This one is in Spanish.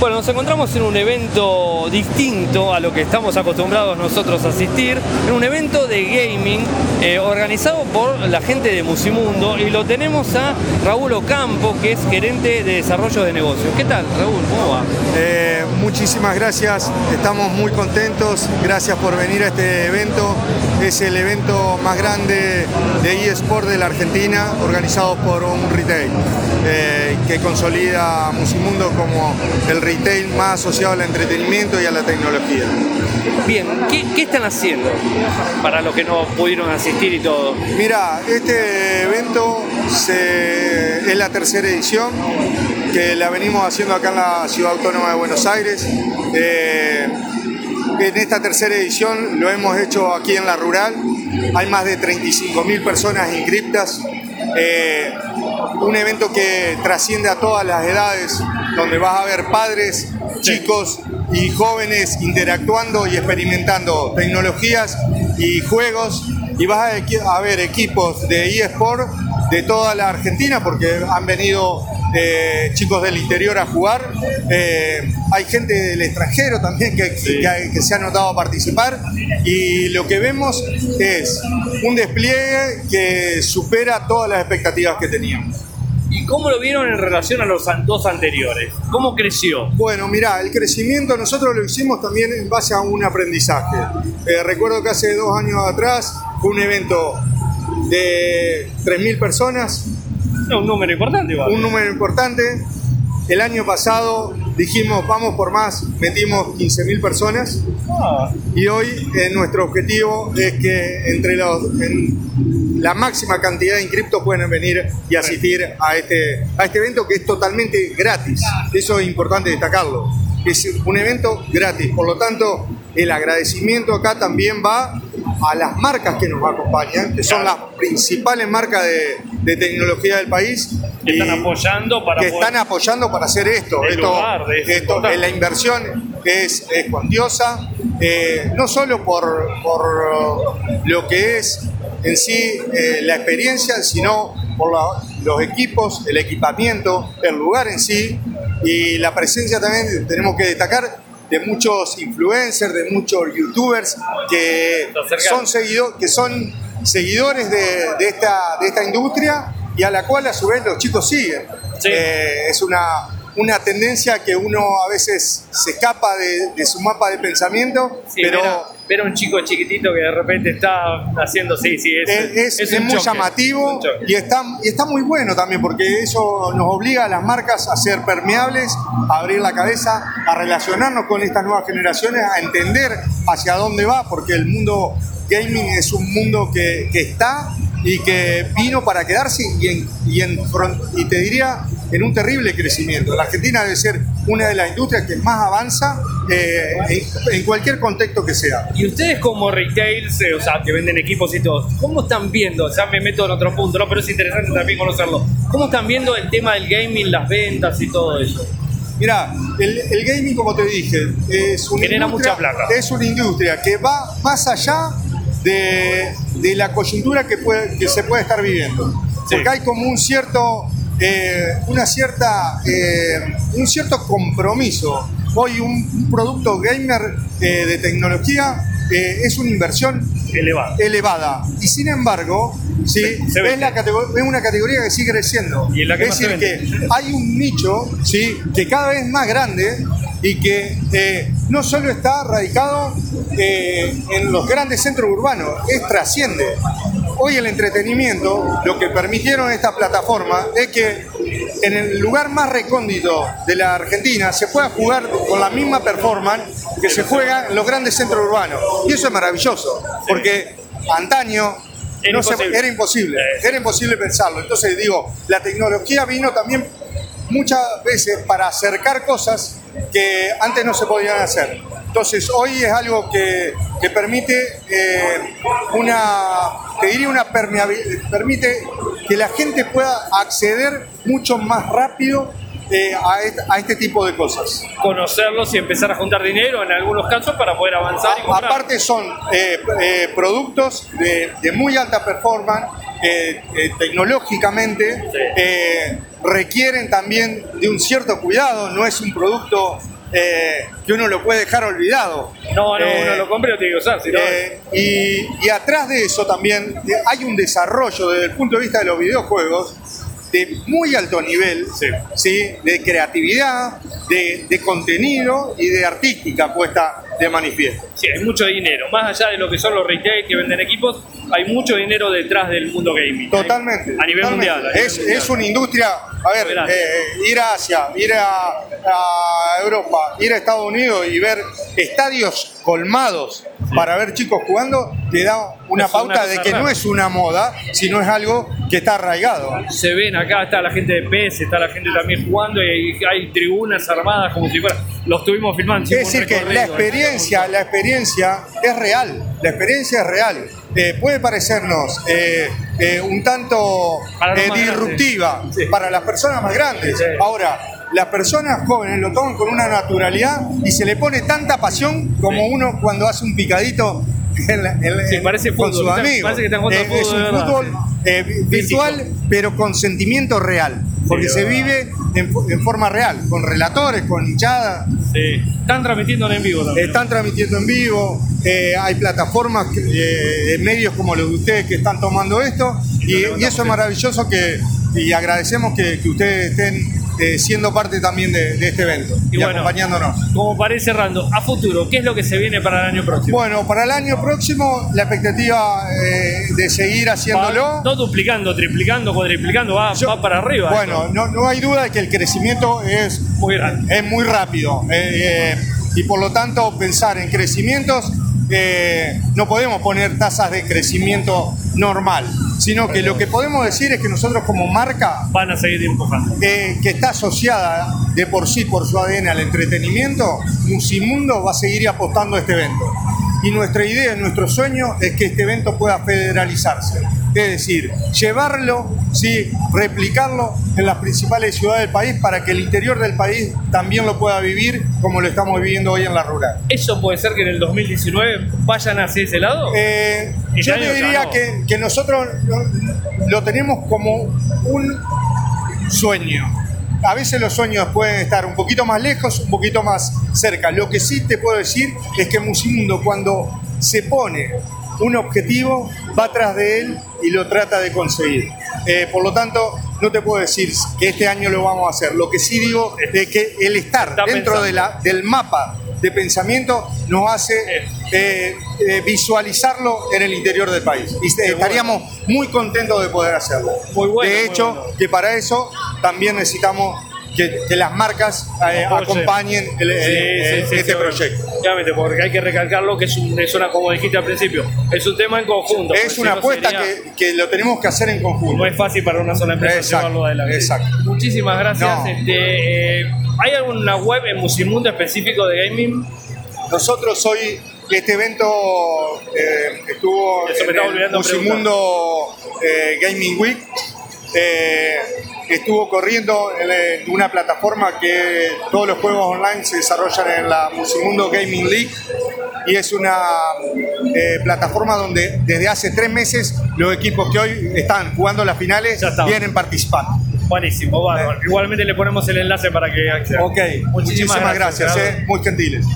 Bueno, nos encontramos en un evento distinto a lo que estamos acostumbrados nosotros a asistir, en un evento de gaming eh, organizado por la gente de Musimundo y lo tenemos a Raúl Ocampo, que es gerente de desarrollo de negocios. ¿Qué tal, Raúl? ¿Cómo va? Eh, muchísimas gracias, estamos muy contentos, gracias por venir a este evento. Es el evento más grande de eSport de la Argentina, organizado por un retail, eh, que consolida a Musimundo como el retail más asociado al entretenimiento y a la tecnología. Bien, ¿qué, están haciendo para los que no pudieron asistir y todo? Mira, este evento es la tercera edición que la venimos haciendo acá en la Ciudad Autónoma de Buenos Aires. Eh, en esta tercera edición lo hemos hecho aquí en la rural. Hay más de 35.000 personas inscriptas. Eh, un evento que trasciende a todas las edades, donde vas a ver padres, chicos y jóvenes interactuando y experimentando tecnologías y juegos. Y vas a ver equipos de eSport de toda la Argentina, porque han venido eh, chicos del interior a jugar. Eh, hay gente del extranjero también que, que, se ha notado a participar. Y lo que vemos es un despliegue que supera todas las expectativas que teníamos. ¿Y cómo lo vieron en relación a los dos anteriores? ¿Cómo creció? Bueno, mira, el crecimiento nosotros lo hicimos también en base a un aprendizaje. Eh, recuerdo que hace dos años atrás fue un evento de 3.000 personas. Un número importante, igual. Un número importante. El año pasado dijimos, vamos por más, metimos 15.000 personas. Ah. Y hoy eh, nuestro objetivo es que entre los, la máxima cantidad de inscriptos puedan venir y asistir a este, a este evento que es totalmente gratis. Eso es importante destacarlo. Es un evento gratis. Por lo tanto, el agradecimiento acá también va a las marcas que nos acompañan, que son las principales marcas de, tecnología del país. Que están apoyando para que están apoyando para hacer esto. esto, la inversión es, es cuantiosa, eh, no solo por, por, lo que es en sí eh, la experiencia, sino por los equipos, el equipamiento, el lugar en sí y la presencia también tenemos que destacar de muchos influencers, de muchos youtubers que son, seguido, que son seguidores de, esta, de esta industria y a la cual a su vez los chicos siguen. Eh, es una, una tendencia que uno a veces se escapa de, su mapa de pensamiento, pero ver a un chico chiquitito que de repente está haciendo, sí, sí, es, es, muy llamativo y está, y está muy bueno también porque eso nos obliga a las marcas a ser permeables, a abrir la cabeza, a relacionarnos con estas nuevas generaciones, a entender hacia dónde va, porque el mundo gaming es un mundo que, que está y que vino para quedarse y, en, y, en, y te diría en un terrible crecimiento. La Argentina debe ser una de las industrias que más avanza eh, en, cualquier contexto que sea. Y ustedes como retails, eh, o sea, que venden equipos y todo, ¿cómo están viendo? Ya me meto en otro punto, ¿no? pero es interesante también conocerlo. ¿Cómo están viendo el tema del gaming, las ventas y todo eso? Mira, el, gaming, como te dije, es una, Genera mucha plata. es una industria que va más allá de, la coyuntura que, puede, que se puede estar viviendo. Porque hay como un cierto, eh, una cierta, eh, un cierto compromiso. Hoy un, producto gamer eh, de tecnología es una inversión elevada. elevada. Y sin embargo, ¿sí? es, una categoría que sigue creciendo. ¿Y es, decir, que hay un nicho ¿sí? que cada vez más grande y que eh, no solo está radicado eh, en los grandes centros urbanos, es trasciende. Hoy el entretenimiento, lo que permitieron esta plataforma es que en el lugar más recóndito de la Argentina se pueda jugar con la misma performance que se juega en los grandes centros urbanos. Y eso es maravilloso, porque antaño era, imposible. era imposible, era imposible pensarlo. Entonces digo, la tecnología vino también muchas veces para acercar cosas que antes no se podían hacer. Entonces hoy es algo que, permite eh, una, te diría una permeabilidad, permite que la gente pueda acceder mucho más rápido eh, a, este, tipo de cosas. Conocerlos y empezar a juntar dinero en algunos casos para poder avanzar. y aparte son eh, productos de, de, muy alta performance, tecnológicamente, requieren también de un cierto cuidado, no es un producto eh, que uno lo puede dejar olvidado. No, no, Eh, uno lo compra y lo tiene que usar, si no- eh, y, y atrás de eso también hay un desarrollo desde el punto de vista de los videojuegos de muy alto nivel, Sí. ¿sí? de creatividad, de, de contenido y de artística puesta de manifiesto. Sí, hay mucho dinero. Más allá de lo que son los retail que venden equipos, hay mucho dinero detrás del mundo gaming. Totalmente. A nivel totalmente. mundial. a nivel Es, mundial. es una industria, a ver, grande. eh, ir a Asia, ir a, a Europa, ir a Estados Unidos y ver estadios colmados para ver chicos jugando, te da una Es una pauta de que no es una moda, sino es algo que está arraigado. Se ven acá, está la gente de PS, está la gente también jugando y hay, tribunas armadas como si fuera. Lo estuvimos filmando. Es decir, que la recorrido. experiencia, la experiencia es real, la experiencia es real. Eh, puede parecernos eh, eh, un tanto Para eh, disruptiva. Sí. para las personas más grandes. Sí. Ahora, las personas jóvenes lo toman con una naturalidad y se le pone tanta pasión como Sí. uno cuando hace un picadito en la- en- Sí, en- parece con fútbol, sus está- amigos. parece que están jugando Eh, fútbol es un fútbol eh, virtual, Físico. pero con sentimiento real, porque se vive en, fo- en forma real, con relatores, con hinchadas. Sí. Están transmitiendo en vivo también. Están transmitiendo en vivo, eh, hay plataformas, eh, medios como los de ustedes que están tomando esto y, y eso es maravilloso que, y agradecemos que, que ustedes estén eh, siendo parte también de, de este evento y, Y bueno, acompañándonos. Como para ir cerrando, a futuro, ¿qué es lo que se viene para el año próximo? Bueno, para el año próximo la expectativa eh, de seguir Va- haciéndolo. no duplicando, triplicando, cuadriplicando, va, Yo- va para arriba. Bueno, no, no hay duda de que el crecimiento es muy grande. es muy rápido eh, y por lo tanto pensar en crecimientos eh, no podemos poner tasas de crecimiento normal, sino que lo que podemos decir es que nosotros como marca Van a seguir empujando. eh, que está asociada de por sí por su ADN al entretenimiento, Musimundo va a seguir apostando a este evento. Y nuestra idea, nuestro sueño es que este evento pueda federalizarse. Es decir, llevarlo, sí, replicarlo en las principales ciudades del país para que el interior del país también lo pueda vivir como lo estamos viviendo hoy en la rural. ¿Eso puede ser que en el 2019 vayan hacia ese lado? Eh, yo te diría no. que, que nosotros lo, lo tenemos como un sueño. A veces los sueños pueden estar un poquito más lejos, un poquito más cerca. Lo que sí te puedo decir es que Musimundo cuando se pone un objetivo va tras de él y lo trata de conseguir. Eh, por lo tanto, no te puedo decir que este año lo vamos a hacer. Lo que sí digo es que el estar Está dentro pensando. de la, del mapa de pensamiento nos hace eh, eh, visualizarlo en el interior del país. Y estaríamos muy contentos de poder hacerlo. Muy bueno, de hecho, bueno. que para eso también necesitamos que, que las marcas eh, acompañen el- el- Sí, el- sí, sí, este proyecto. Obviamente, porque hay que recalcarlo que es, un, es una, como dijiste al principio, es un tema en conjunto. Es una apuesta sería- que, que lo tenemos que hacer en conjunto. No es fácil para una sola empresa Exacto, llevarlo adelante. exacto. Muchísimas gracias. No. Este, eh, ¿Hay alguna web en Musimundo específico de gaming? Nosotros hoy, este evento eh, estuvo en el olvidando Musimundo eh, Gaming Week. eh, estuvo corriendo en, una plataforma que todos los juegos online se desarrollan en la Musimundo Gaming League y es una eh, plataforma donde desde hace tres meses los equipos que hoy están jugando las finales vienen participando. Buenísimo, bárbaro. Igualmente le ponemos el enlace para que accedan. Ok, muchísimas, gracias, eh, muy gentiles.